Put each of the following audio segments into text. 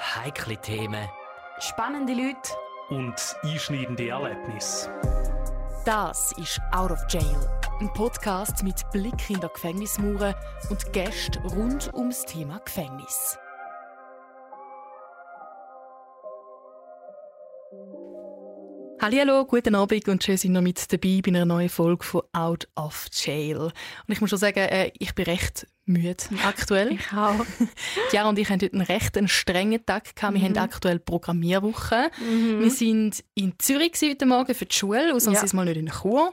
Heikle Themen. Spannende Leute. Und einschneidende Erlebnisse. Das ist Out of Jail. Ein Podcast mit Blick in die Gefängnismauern und Gästen rund ums Thema Gefängnis. Hallo, guten Abend und schön sind noch mit dabei bei einer neuen Folge von Out of Jail. Und ich muss schon sagen, äh, ich bin recht müde aktuell. ich auch. Jara und ich haben heute einen recht strengen Tag gehabt. Wir mhm. haben aktuell Programmierwoche. Mhm. Wir sind in Zürich heute Morgen für die Schule, ausnahmsweise ja. mal nicht in Chur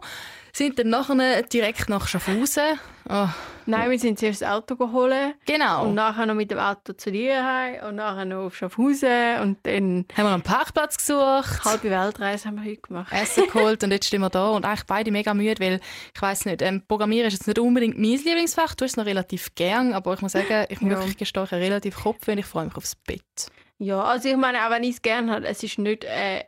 sind dann nachher direkt nach Schaffhausen. Oh. Nein, wir sind zuerst das Auto geholt. Genau. Und nachher noch mit dem Auto zu dir heim und nachher noch auf Schaffhausen und dann... Haben wir einen Parkplatz gesucht. Halbe Weltreise haben wir heute gemacht. Essen geholt und jetzt stehen wir da und eigentlich beide mega müde, weil ich weiß nicht, ähm, Programmieren ist jetzt nicht unbedingt mein Lieblingsfach. Du hast es noch relativ gern, aber ich muss sagen, ich muss ja. wirklich gestehen, ich relativ Kopf und ich freue mich aufs Bett. Ja, also ich meine, auch wenn ich es gerne habe, es ist nicht... Äh,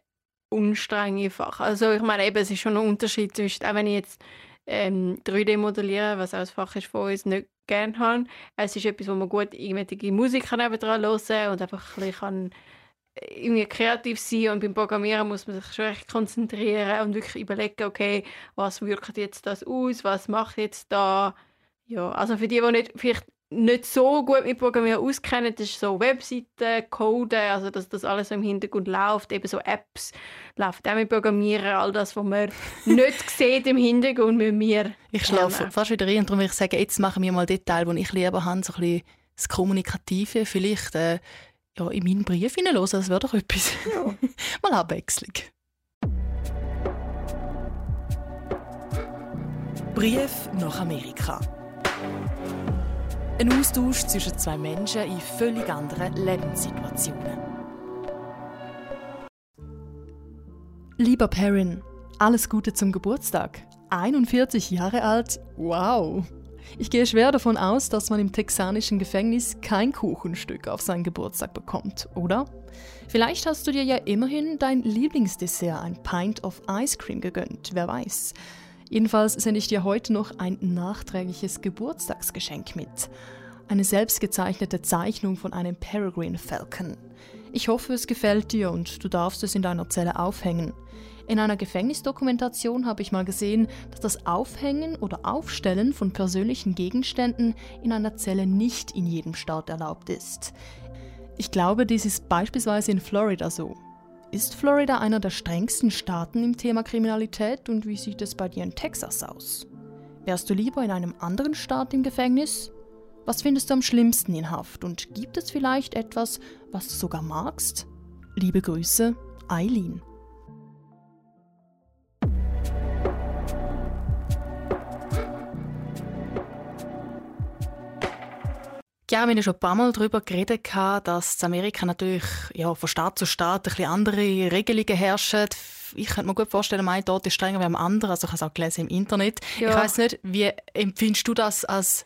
unstrenge Fach. Also ich meine, eben, es ist schon ein Unterschied zwischen, auch wenn ich jetzt ähm, 3D modelliere, was auch ein Fach ist von uns, nicht gerne habe. Es ist etwas, wo man gut irgendwelche Musik nebenan hören und einfach ein bisschen äh, irgendwie kreativ sein und beim Programmieren muss man sich schon recht konzentrieren und wirklich überlegen, okay, was wirkt jetzt das aus, was macht jetzt da ja, also für die, die nicht vielleicht nicht so gut mit Programmieren auskennen, das ist so Webseiten, Code, also dass das alles so im Hintergrund läuft, eben so Apps, läuft auch mit Programmieren, all das, was man nicht sieht im Hintergrund mit mir. Ich schlafe fast wieder rein und darum würde ich sagen, jetzt machen wir mal den Teil, den ich lieber habe, so ein bisschen das Kommunikative, vielleicht äh, ja, in meinen Brief hineinhören, das wäre doch etwas. Ja. mal Abwechslung. Brief nach Amerika. Ein Austausch zwischen zwei Menschen in völlig anderen Lebenssituationen. Lieber Perrin, alles Gute zum Geburtstag. 41 Jahre alt? Wow! Ich gehe schwer davon aus, dass man im texanischen Gefängnis kein Kuchenstück auf seinen Geburtstag bekommt, oder? Vielleicht hast du dir ja immerhin dein Lieblingsdessert, ein Pint of Ice Cream, gegönnt, wer weiß. Jedenfalls sende ich dir heute noch ein nachträgliches Geburtstagsgeschenk mit. Eine selbstgezeichnete Zeichnung von einem Peregrine Falcon. Ich hoffe, es gefällt dir und du darfst es in deiner Zelle aufhängen. In einer Gefängnisdokumentation habe ich mal gesehen, dass das Aufhängen oder Aufstellen von persönlichen Gegenständen in einer Zelle nicht in jedem Staat erlaubt ist. Ich glaube, dies ist beispielsweise in Florida so. Ist Florida einer der strengsten Staaten im Thema Kriminalität und wie sieht es bei dir in Texas aus? Wärst du lieber in einem anderen Staat im Gefängnis? Was findest du am schlimmsten in Haft und gibt es vielleicht etwas, was du sogar magst? Liebe Grüße, Eileen. Ja, wir haben schon ein paar Mal darüber geredet, dass in Amerika natürlich ja, von Staat zu Staat ein bisschen andere Regelungen herrschen. Ich könnte mir gut vorstellen, mein dort ist strenger wie am anderen. Also ich habe es auch gelesen im Internet. Ja. Ich weiß nicht, wie empfindest du das als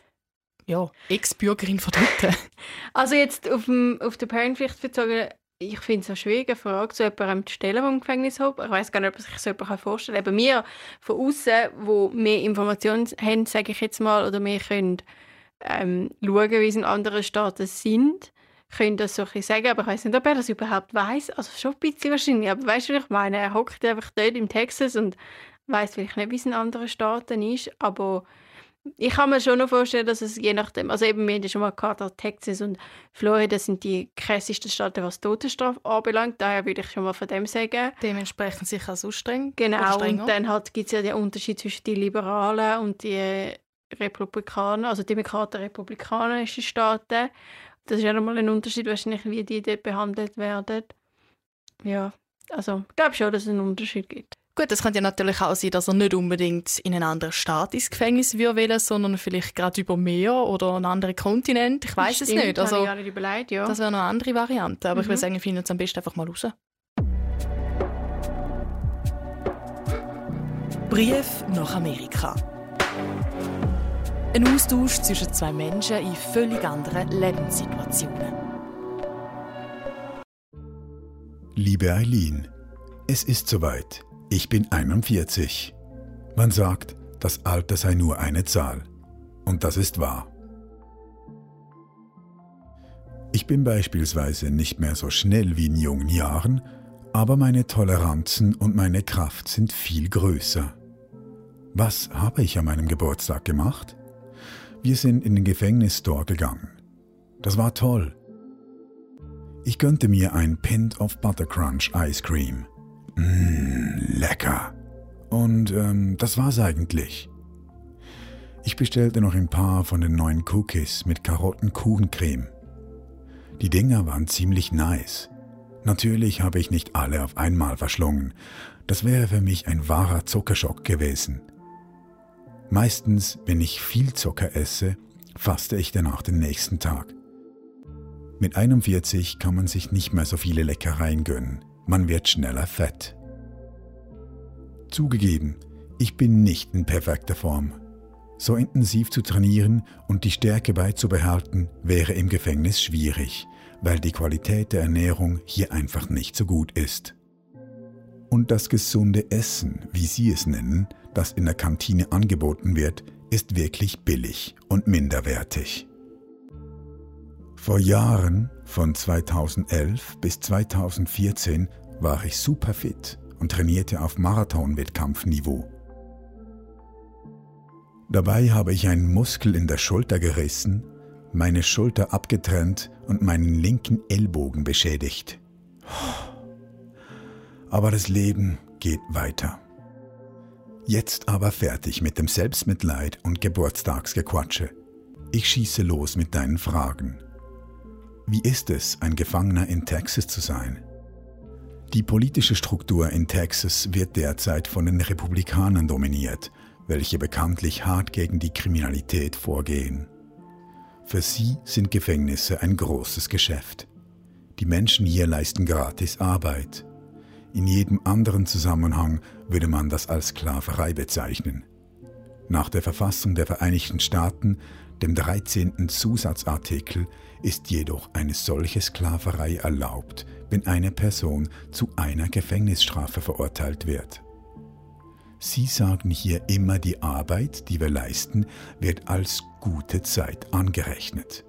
ja, Ex-Bürgerin von dort? Also jetzt auf, dem, auf der Parentpflicht bezogen, ich finde es eine schwierige Frage, so jemandem zu stellen, der im Gefängnis hat. Ich weiß gar nicht, ob sich so jemand vorstellen kann. Eben wir von außen, wo mehr Informationen haben, sage ich jetzt mal, oder wir können ähm, schauen, wie es in anderen Staaten sind, können das so ein sagen, aber ich weiß nicht, ob er das überhaupt weiß. Also schon ein bisschen wahrscheinlich, aber weißt du, was ich meine? Er hockt einfach dort im Texas und weiß vielleicht nicht, wie es in anderen Staaten ist, aber ich kann mir schon noch vorstellen, dass es je nachdem, also eben wir haben schon mal gehabt, Texas und Florida sind die krassesten Staaten, was Todesstrafe anbelangt. Daher würde ich schon mal von dem sagen. Dementsprechend sicher so streng. Genau, und dann halt gibt es ja den Unterschied zwischen den Liberalen und den Republikanern, also Demokraten, republikanischen Staaten. Das ist ja nochmal ein Unterschied, wahrscheinlich, wie die dort behandelt werden. Ja, also ich glaube schon, dass es einen Unterschied gibt. Gut, es könnte ja natürlich auch sein, dass er nicht unbedingt in einen anderen Staat ins Gefängnis will, sondern vielleicht gerade über Meer oder einen anderen Kontinent. Ich weiß es nicht. Also, ich nicht überlegt, ja. Das wäre eine andere Variante. Aber mhm. ich würde sagen, wir finden es am besten einfach mal raus. Brief nach Amerika. Ein Austausch zwischen zwei Menschen in völlig anderen Lebenssituationen. Liebe Eileen, es ist soweit. Ich bin 41. Man sagt, das Alter sei nur eine Zahl. Und das ist wahr. Ich bin beispielsweise nicht mehr so schnell wie in jungen Jahren, aber meine Toleranzen und meine Kraft sind viel größer. Was habe ich an meinem Geburtstag gemacht? Wir sind in den Gefängnisstore gegangen. Das war toll. Ich gönnte mir ein Pint of Buttercrunch Ice Cream. Mmm, lecker. Und ähm, das war's eigentlich. Ich bestellte noch ein paar von den neuen Cookies mit Karottenkuchencreme. Die Dinger waren ziemlich nice. Natürlich habe ich nicht alle auf einmal verschlungen. Das wäre für mich ein wahrer Zuckerschock gewesen. Meistens, wenn ich viel Zucker esse, faste ich danach den nächsten Tag. Mit 41 kann man sich nicht mehr so viele Leckereien gönnen. Man wird schneller fett. Zugegeben, ich bin nicht in perfekter Form. So intensiv zu trainieren und die Stärke beizubehalten, wäre im Gefängnis schwierig, weil die Qualität der Ernährung hier einfach nicht so gut ist. Und das gesunde Essen, wie Sie es nennen, das in der Kantine angeboten wird, ist wirklich billig und minderwertig. Vor Jahren, von 2011 bis 2014, war ich super fit und trainierte auf Marathon-Wettkampfniveau. Dabei habe ich einen Muskel in der Schulter gerissen, meine Schulter abgetrennt und meinen linken Ellbogen beschädigt. Aber das Leben geht weiter. Jetzt aber fertig mit dem Selbstmitleid und Geburtstagsgequatsche. Ich schieße los mit deinen Fragen. Wie ist es, ein Gefangener in Texas zu sein? Die politische Struktur in Texas wird derzeit von den Republikanern dominiert welche bekanntlich hart gegen die Kriminalität vorgehen. Für sie sind Gefängnisse ein großes Geschäft. Die Menschen hier leisten gratis Arbeit. In jedem anderen Zusammenhang würde man das als Sklaverei bezeichnen. Nach der Verfassung der Vereinigten Staaten, dem 13. Zusatzartikel, ist jedoch eine solche Sklaverei erlaubt, wenn eine Person zu einer Gefängnisstrafe verurteilt wird. Sie sagen hier immer, die Arbeit, die wir leisten, wird als gute Zeit angerechnet.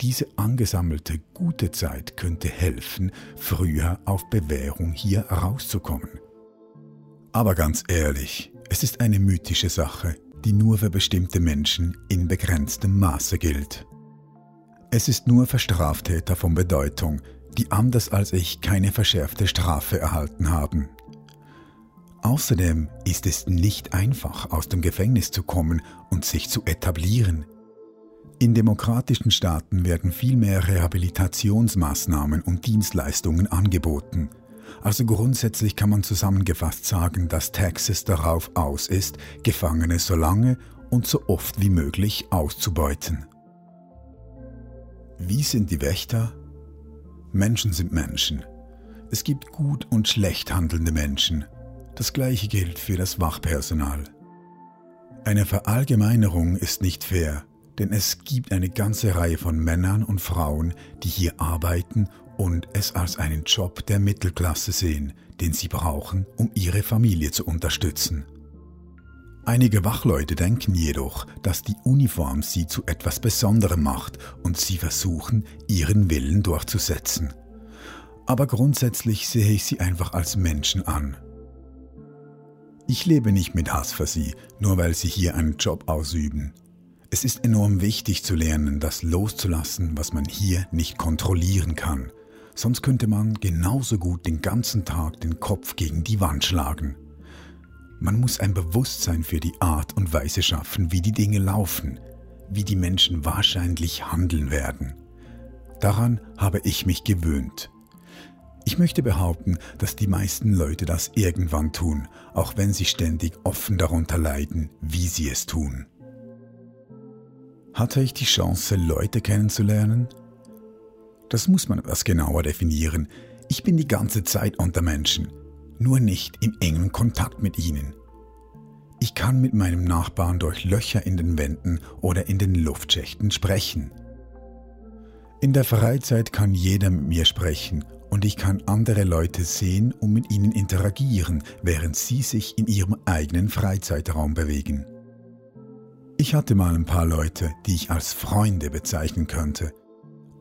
Diese angesammelte gute Zeit könnte helfen, früher auf Bewährung hier rauszukommen. Aber ganz ehrlich, es ist eine mythische Sache, die nur für bestimmte Menschen in begrenztem Maße gilt. Es ist nur für Straftäter von Bedeutung, die anders als ich keine verschärfte Strafe erhalten haben. Außerdem ist es nicht einfach, aus dem Gefängnis zu kommen und sich zu etablieren. In demokratischen Staaten werden viel mehr Rehabilitationsmaßnahmen und Dienstleistungen angeboten. Also grundsätzlich kann man zusammengefasst sagen, dass Texas darauf aus ist, Gefangene so lange und so oft wie möglich auszubeuten. Wie sind die Wächter? Menschen sind Menschen. Es gibt gut und schlecht handelnde Menschen. Das gleiche gilt für das Wachpersonal. Eine Verallgemeinerung ist nicht fair, denn es gibt eine ganze Reihe von Männern und Frauen, die hier arbeiten und es als einen Job der Mittelklasse sehen, den sie brauchen, um ihre Familie zu unterstützen. Einige Wachleute denken jedoch, dass die Uniform sie zu etwas Besonderem macht und sie versuchen, ihren Willen durchzusetzen. Aber grundsätzlich sehe ich sie einfach als Menschen an. Ich lebe nicht mit Hass für sie, nur weil sie hier einen Job ausüben. Es ist enorm wichtig zu lernen, das loszulassen, was man hier nicht kontrollieren kann. Sonst könnte man genauso gut den ganzen Tag den Kopf gegen die Wand schlagen. Man muss ein Bewusstsein für die Art und Weise schaffen, wie die Dinge laufen, wie die Menschen wahrscheinlich handeln werden. Daran habe ich mich gewöhnt. Ich möchte behaupten, dass die meisten Leute das irgendwann tun, auch wenn sie ständig offen darunter leiden, wie sie es tun. Hatte ich die Chance, Leute kennenzulernen? Das muss man etwas genauer definieren. Ich bin die ganze Zeit unter Menschen, nur nicht im engen Kontakt mit ihnen. Ich kann mit meinem Nachbarn durch Löcher in den Wänden oder in den Luftschächten sprechen. In der Freizeit kann jeder mit mir sprechen und ich kann andere Leute sehen und mit ihnen interagieren, während sie sich in ihrem eigenen Freizeitraum bewegen. Ich hatte mal ein paar Leute, die ich als Freunde bezeichnen könnte.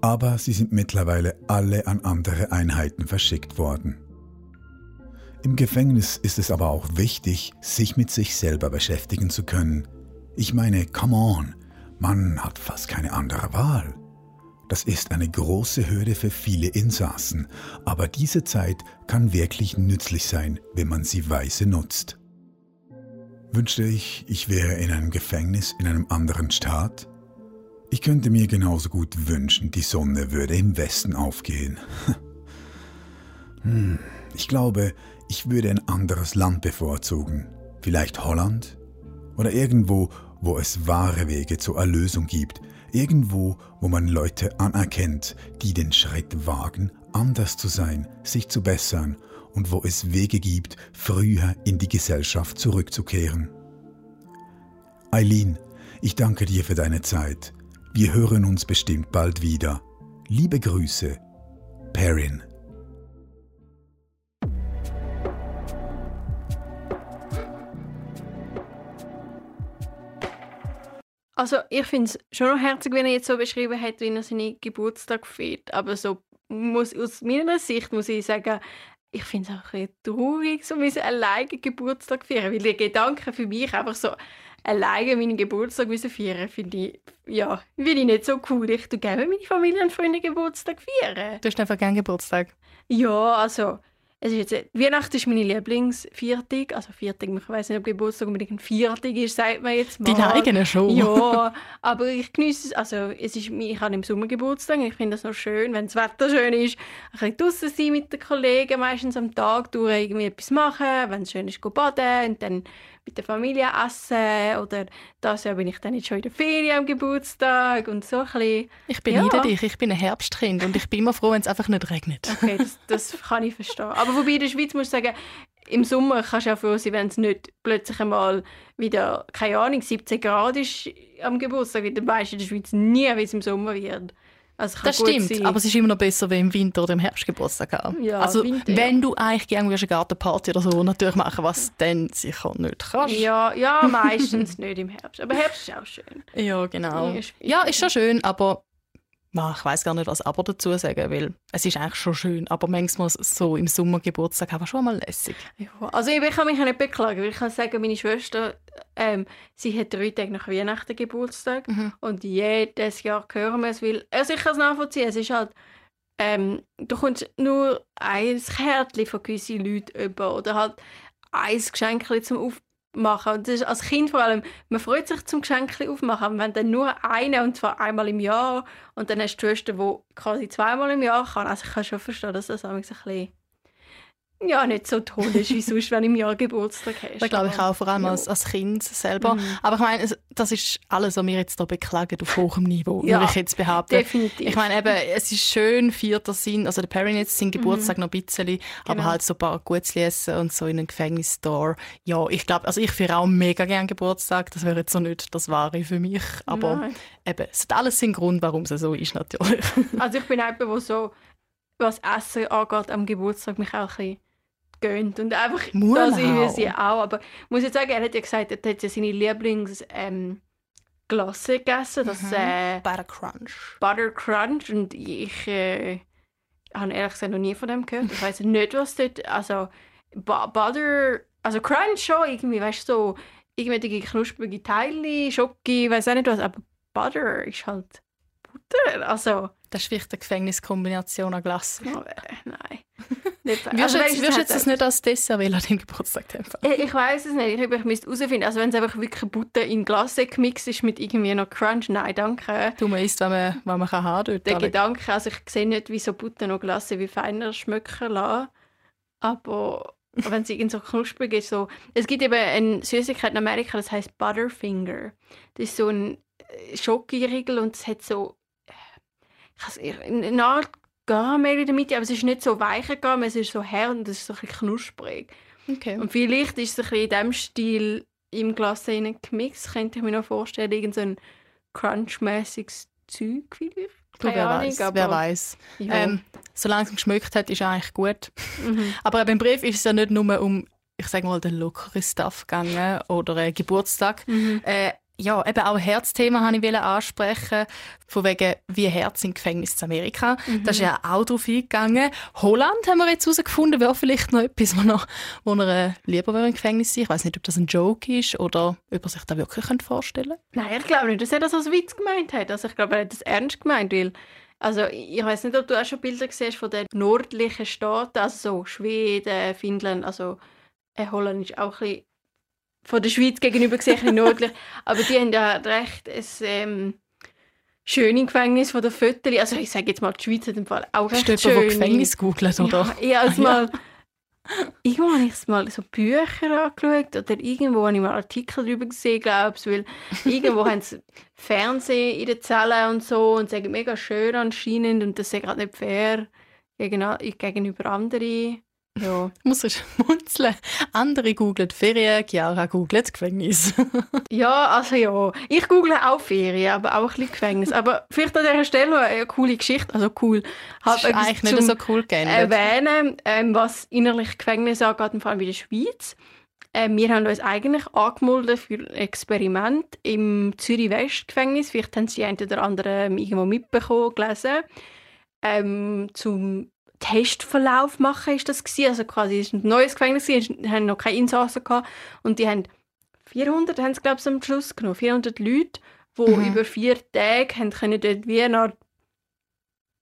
Aber sie sind mittlerweile alle an andere Einheiten verschickt worden. Im Gefängnis ist es aber auch wichtig, sich mit sich selber beschäftigen zu können. Ich meine, come on, man hat fast keine andere Wahl. Das ist eine große Hürde für viele Insassen, aber diese Zeit kann wirklich nützlich sein, wenn man sie weise nutzt. Wünschte ich, ich wäre in einem Gefängnis in einem anderen Staat? Ich könnte mir genauso gut wünschen, die Sonne würde im Westen aufgehen. hm, ich glaube, ich würde ein anderes Land bevorzugen. Vielleicht Holland? Oder irgendwo, wo es wahre Wege zur Erlösung gibt, Irgendwo, wo man Leute anerkennt, die den Schritt wagen, anders zu sein, sich zu bessern und wo es Wege gibt, früher in die Gesellschaft zurückzukehren. Eileen, ich danke dir für deine Zeit. Wir hören uns bestimmt bald wieder. Liebe Grüße, Perrin. Also ich finde es schon noch herzig, wenn er jetzt so beschrieben hat, wie er seinen Geburtstag feiert. Aber so muss, aus meiner Sicht muss ich sagen, ich finde es auch ein traurig, so müssen alleine Geburtstag feiern. Weil der Gedanke für mich einfach so alleine meinen Geburtstag müssen feiern, finde ich, ja, finde ich nicht so cool. Ich tue gerne meine Familie und Freunde Geburtstag feiern. Du hast einfach gerne Geburtstag? Ja, also es ist jetzt, Weihnachten ist meine Lieblingsviertig. Also Viertig, ich weiß nicht, ob Geburtstag unbedingt ein Viertig ist, sagt man jetzt mal. Deine eigene schon. Ja, aber ich genieße es. Also es ist, ich habe im Sommer Geburtstag. Ich finde das noch schön, wenn das Wetter schön ist. Ein bisschen draußen sein mit den Kollegen, meistens am Tag durch irgendwie etwas machen. Wenn es schön ist, baden und dann mit der Familie essen oder das Jahr bin ich dann jetzt schon in der Ferien am Geburtstag und so ein bisschen. Ich beneide ja. dich, ich bin ein Herbstkind und ich bin immer froh, wenn es einfach nicht regnet. Okay, das, das kann ich verstehen. Aber wobei in der Schweiz muss ich sagen, im Sommer kannst du auch froh sein, wenn es nicht plötzlich einmal wieder, keine Ahnung, 17 Grad ist am Geburtstag, weil du weißt in der Schweiz nie, wie es im Sommer wird. Also das stimmt, sein. aber es ist immer noch besser, wenn im Winter oder im Herbst Geburtstag haben. Ja, also Winter, wenn ja. du eigentlich gerne eine Gartenparty oder so natürlich machen, was dann sicher nicht kannst. Ja, ja meistens nicht im Herbst. Aber Herbst ist auch schön. Ja, genau. Ja, ist schon schön, aber ich weiß gar nicht, was aber dazu sagen, weil es ist eigentlich schon schön, aber manchmal so im Sommer Geburtstag aber schon mal lässig. Ja, also ich kann mich nicht beklagen, weil ich kann sagen, meine Schwester, ähm, sie hat drei Tage nach Weihnachten Geburtstag mhm. und jedes Jahr hören wir es, weil, also ich kann es nachvollziehen, es ist halt, ähm, du kommst nur ein Kärtchen von gewissen Leuten über oder halt ein Geschenk zum Aufbauen machen. Und das ist als Kind vor allem, man freut sich zum Geschenk aufmachen, aber wenn dann nur eine und zwar einmal im Jahr und dann hast du Schwester, die quasi zweimal im Jahr kann, also ich kann schon verstehen, dass das ein bisschen ja, nicht so toll ist wie sonst, wenn du im Jahr Geburtstag hast. Das glaube ich auch, vor allem als, als Kind selber. Mhm. Aber ich meine, das ist alles, was wir jetzt hier beklagen, auf hohem Niveau, ja, würde ich jetzt behaupten. definitiv. Ich meine, eben, es ist schön, vierter Sinn, also der Perry jetzt sein Geburtstag mhm. noch ein bisschen, genau. aber halt so ein paar Gutzli essen und so in einem Gefängnisstore. Ja, ich glaube, also ich führe auch mega gerne Geburtstag, das wäre jetzt so nicht das Wahre für mich, aber Nein. eben, es hat alles seinen Grund, warum es so ist, natürlich. Also ich bin jemand, der so, was Essen angeht, am Geburtstag mich auch ein bisschen gönnt. Und einfach, Murlau. das ich sie auch. Aber ich muss jetzt sagen, er hat ja gesagt, er hat ja seine Lieblings... Ähm, Glasse gegessen, das mhm. äh, Butter Crunch. Butter Crunch und ich äh, habe ehrlich gesagt noch nie von dem gehört. Ich weiß nicht, was dort, also Butter, also Crunch schon irgendwie, weißt du, so irgendwelche knusprige Teile, Schoki, weiß auch nicht was, aber Butter ist halt Butter, also das ist vielleicht eine Gefängniskombination an Glas. Oh, äh, nein. Nicht, du also, jetzt, das nicht als Dessert wählen an deinem Geburtstag? Ich, ich weiß es nicht. Ich, ich müsste herausfinden. Also wenn es einfach wirklich Butter in Glas gemixt ist mit irgendwie noch Crunch, nein, danke. Du meinst, wenn man, wenn man kann haben dort. Der Gedanke, also ich sehe nicht, wie so Butter noch Glas wie feiner schmecken lassen. Aber wenn es irgendwie so knusprig ist, so... Es gibt eben eine Süßigkeit in Amerika, das heißt Butterfinger. Das ist so ein äh, Schokoriegel und es hat so eine Art Karamell in der Mitte, aber es ist nicht so weicher Karamell, es ist so hart und es ist so ein bisschen knusprig. Okay. Und vielleicht ist es ein bisschen in diesem Stil im Glas gemixt, könnte ich mir noch vorstellen, irgend so ein crunchmäßiges Zeug vielleicht. Keine wer weiß, wer weiß. Ja. Ähm, solange es geschmeckt hat, ist eigentlich gut. Mhm. Aber beim Brief ist es ja nicht nur um, ich sage mal, den lockeren Stuff gegangen oder äh, Geburtstag. Mhm. Äh, ja, eben auch Herzthema wollte ich ansprechen, von wegen wie Herz im Gefängnis in Amerika. Mhm. Da ist ja auch drauf eingegangen. Holland haben wir jetzt herausgefunden, wäre vielleicht noch etwas, wo, noch, wo er äh, lieber wäre im Gefängnis sein. Ich weiß nicht, ob das ein Joke ist oder ob er sich das wirklich vorstellen könnte. Nein, ich glaube nicht, dass er das als Witz gemeint hat. Also ich glaube, er hat das ernst gemeint, weil also ich weiß nicht, ob du auch schon Bilder siehst von den nördlichen Staaten, also so Schweden, Finnland, also äh, Holland ist auch ein bisschen von der Schweiz gegenüber gesehen nördlich, aber die haben ja recht ein ähm, schönes Gefängnis von der Fötterli. Also ich sage jetzt mal, die Schweiz hat im Fall auch recht du schön. Gefängnis googelt, oder? Ja, ich habe ah, mal... Irgendwo habe ich mal so Bücher angeschaut oder irgendwo habe ich mal Artikel darüber gesehen, glaube ich, weil irgendwo haben sie Fernsehen in den Zellen und so und sagen mega schön anscheinend und das ist gerade nicht fair gegenüber anderen. Ja. Muss ich schmunzeln. Andere googlen Ferien, Chiara googelt Gefängnis. ja, also ja. Ich google auch Ferien, aber auch ein bisschen Gefängnis. Aber vielleicht an dieser Stelle eine coole Geschichte, also cool. Hat ist eigentlich nicht so cool geändert. Erwähnen, ähm, was innerlich Gefängnis angeht, vor allem in der Schweiz. Ähm, wir haben uns eigentlich angemeldet für ein Experiment im Zürich-West-Gefängnis. Vielleicht haben Sie einen oder anderen irgendwo mitbekommen, gelesen. Ähm, zum Testverlauf machen ist das gewesen. also quasi ist ein neues Gefängnis gewesen, haben noch keine Insassen gehabt und die haben 400 haben sie glaube ich am Schluss genommen 400 Leute die mhm. über vier Tage haben können dort wie eine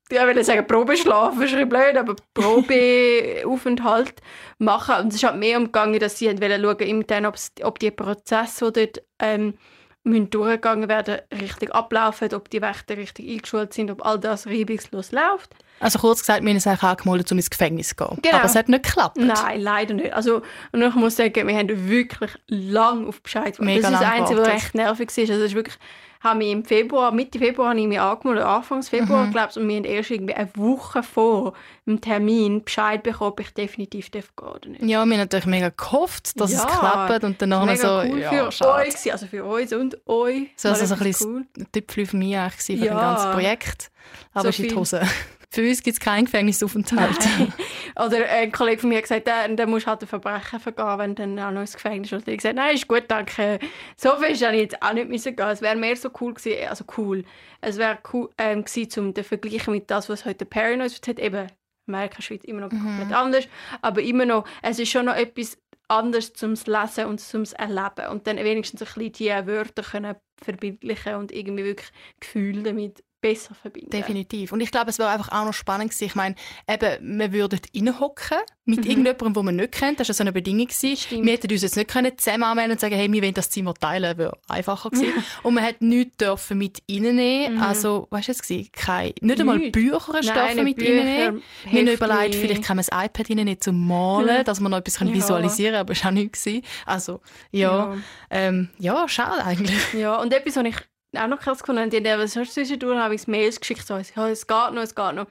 ja, ich will sagen Probeschlaf, ist ein blöd, aber Probeaufenthalt machen. Und es ist halt mehr umgegangen, dass sie schauen wollten, ob die Prozesse, die dort ähm, müssen durchgegangen werden, richtig ablaufen, ob die Wächter richtig eingeschult sind, ob all das reibungslos läuft. Also kurz gesagt, wir haben uns eigentlich angemeldet, um ins Gefängnis zu gehen. Genau. Aber es hat nicht geklappt. Nein, leider nicht. Also, und ich muss sagen, wir haben wirklich lang auf Bescheid gewartet. Das ist das Einzige, was recht nervig war. Also, es ist wirklich haben wir im Februar, Mitte Februar habe ich mich angemeldet, Anfangs Februar, mhm. glaube ich, und wir haben erst irgendwie eine Woche vor dem Termin Bescheid bekommen, ob ich definitiv darf gehen oder nicht. Ja, wir haben natürlich mega gehofft, dass ja, es klappt und dann mega so, cool ja, für schade. euch, also für uns und euch. So, also so ein bisschen cool. Tüpfel für mich eigentlich für ja. das ganze Projekt. Aber so ist in die Hose. Für uns gibt es keinen Gefängnisaufenthalt. Oder ein Kollege von mir hat gesagt, dann, dann musst du halt ein Verbrechen vergehen, wenn du dann auch noch ins Gefängnis Und ich habe gesagt, nein, ist gut, danke. So viel ist ich jetzt auch nicht müssen gehen. Es wäre mehr so cool gewesen, also cool. Es wäre cool ähm, gewesen, um den Vergleichen mit das, was heute noch erzählt Eben, Amerika, Schweiz immer noch mhm. komplett anders. Aber immer noch, es ist schon noch etwas anders zum Lesen und zum Erleben. Und dann wenigstens ein bisschen die Wörter können verbindlichen und irgendwie wirklich Gefühle damit besser verbinden. Definitiv. Und ich glaube, es wäre einfach auch noch spannend gewesen. Ich meine, eben, wir würden reinhocken mit mhm. irgendjemandem, den man nicht kennt. Das war so eine Bedingung. Gewesen. Wir hätten uns jetzt nicht können zusammen anmelden und sagen, hey, wir wollen das Zimmer teilen. wäre einfacher gewesen. und man hat nichts dürfen mit reinnehmen. Mhm. Also, weißt du es gewesen? Kein, nicht einmal Bücher dürfen mit Bücher, reinnehmen. Wir haben überlegt, vielleicht kann man das iPad reinnehmen zum Malen, dass man noch etwas ja. visualisieren kann, aber es war auch nichts. Gewesen. Also, ja, ja. Ähm, ja, schade eigentlich. Ja, und etwas, was ich auch noch krass gefunden. Die haben so zwischendurch habe ich Mails geschickt, so, ja, es geht noch, es geht noch. Und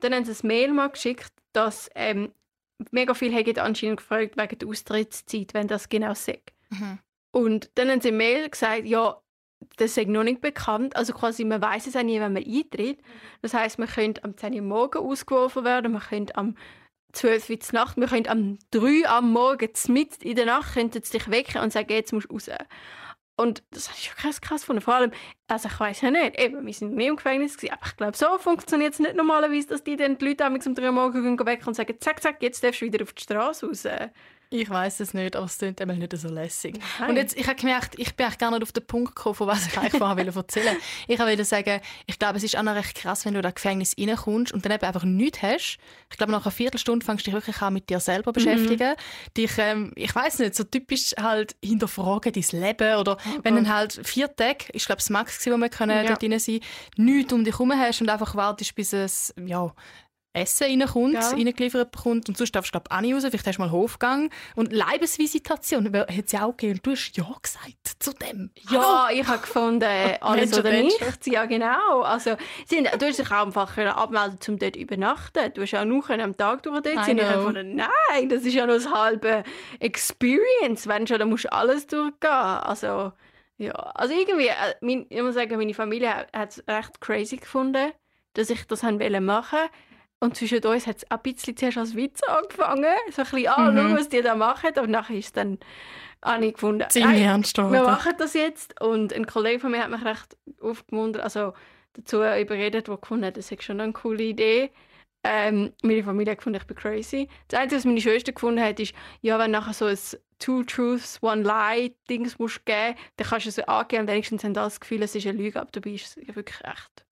dann haben sie ein Mail mal geschickt, dass ähm, mega viel haben anscheinend gefragt wegen der Austrittszeit, wenn das genau sagt. Mhm. Und dann haben sie im Mail gesagt, ja, das ist noch nicht bekannt. Also quasi, man weiß es auch nie, wenn man eintritt. Das heißt, man könnte am 10 Uhr morgen ausgeworfen werden, man könnte am 12 Uhr Nacht, man könnte am 3 Uhr am Morgen, mitten in der Nacht, könnte dich wecken und sagen, jetzt musst du raus. Und das habe ich schon krass, krass gefunden. Vor allem, also ich weiß ja nicht, eben, wir sind nie im Gefängnis gewesen, aber ich glaube, so funktioniert es nicht normalerweise, dass die dann die Leute um drei Uhr morgens weg und sagen, zack, zack, jetzt darfst du wieder auf die Straße raus. Ich weiß es nicht, aber es klingt eben nicht so lässig. Nein. Und jetzt, ich habe gemerkt, ich bin eigentlich gar nicht auf den Punkt gekommen, von was ich eigentlich vorher erzählen wollte. Ich wollte sagen, ich glaube, es ist auch noch recht krass, wenn du in das Gefängnis reinkommst und dann eben einfach nichts hast. Ich glaube, nach einer Viertelstunde fängst du dich wirklich an mit dir selber mhm. beschäftigen. Mhm. Dich, ähm, ich weiß nicht, so typisch halt hinterfragen dein Leben oder oh wenn dann halt vier Tage, ich glaube, das Max, wo wir können ja. dort rein sein, nichts um dich herum hast und einfach wartest, bis es, ja, Essen reinkommt, ja. reingeliefert bekommt und sonst darfst du glaube auch nicht raus, vielleicht hast du mal Hofgang und Leibesvisitation, hat es ja auch gegeben und du hast ja gesagt zu dem. Ja, ich habe gefunden, alles oder nichts, ja genau. Also, sind, du hast dich auch einfach abmelden, um dort übernachten. Du hast auch noch am Tag durch dort sein. Ich gefunden, nein, das ist ja noch das halbe Experience, wenn schon, dann musst du alles durchgehen. Also, ja, also irgendwie, äh, ich muss sagen, meine Familie hat es recht crazy gefunden, dass ich das machen wollte Und zwischen uns hat es ein bisschen zuerst als Witz angefangen. So ein bisschen, ah, mhm. schau, was die da machen. Aber nachher ist es dann, habe ich gefunden, Ziemlich ernst wir machen das jetzt. Und ein Kollege von mir hat mich recht aufgemuntert, also dazu überredet, der gefunden hat, das ist schon eine coole Idee. Ähm, meine Familie hat gefunden, ich bin crazy. Das Einzige, was meine Schwester gefunden hat, ist, ja, wenn nachher so ein Two Truths, One Lie Dings musst geben, dann kannst du es angeben und wenigstens haben das Gefühl, es ist eine Lüge, aber dabei ist es wirklich echt.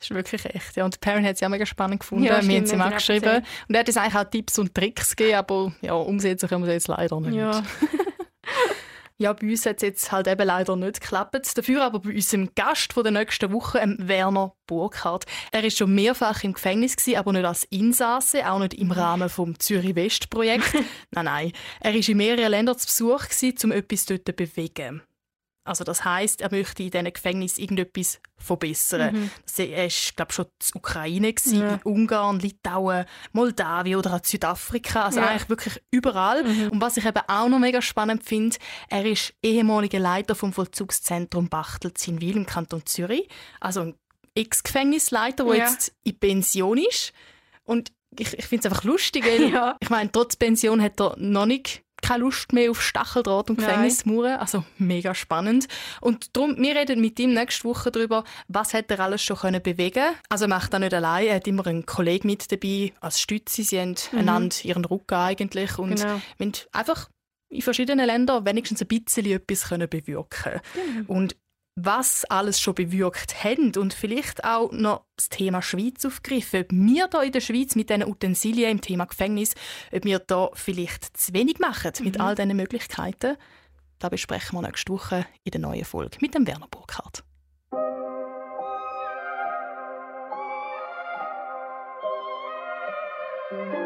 Das ist wirklich echt. Ja. Und Perrin hat es ja mega spannend gefunden. Ja, wir haben es ihm auch geschrieben. Und er hat uns eigentlich auch Tipps und Tricks gegeben, aber ja, umsetzen können wir es jetzt leider nicht. Ja. Ja, bei uns hat es jetzt halt eben leider nicht geklappt. Dafür aber bei unserem Gast von der nächsten Woche, ähm, Werner Burkhardt. Er ist schon mehrfach im Gefängnis gewesen, aber nicht als Insasse, auch nicht im Rahmen vom Zürich West Projekt. nein, nein. Er ist in mehreren Ländern zu Besuch gewesen, um etwas dort zu bewegen. Also das heißt, er möchte in diesen Gefängnis irgendetwas verbessern. Mhm. Er war, glaube schon in Ukraine, gewesen, ja. in Ungarn, Litauen, Moldawien oder auch Südafrika. Also ja. eigentlich wirklich überall. Mhm. Und was ich eben auch noch mega spannend finde, er ist ehemaliger Leiter vom Vollzugszentrum Bachtel-Zinwil im Kanton Zürich. Also ein Ex-Gefängnisleiter, der ja. jetzt in Pension ist. Und ich, ich finde es einfach lustig, weil ja. ich meine, trotz Pension hat er noch nicht keine Lust mehr auf Stacheldraht und Gefängnismauern. Also mega spannend. Und darum, wir reden mit ihm nächste Woche darüber, was hat er alles schon können bewegen Also er macht das nicht allein, er hat immer einen Kollegen mit dabei als Stütze. Sie haben mhm. einander ihren Rücken eigentlich und genau. einfach in verschiedenen Ländern wenigstens ein bisschen etwas können bewirken mhm. Und was alles schon bewirkt haben und vielleicht auch noch das Thema Schweiz aufgreifen. Ob wir hier in der Schweiz mit diesen Utensilien im Thema Gefängnis, ob wir da vielleicht zu wenig machen mit mhm. all diesen Möglichkeiten, da besprechen wir nächste Woche in der neuen Folge mit dem Werner Burkhardt. Musik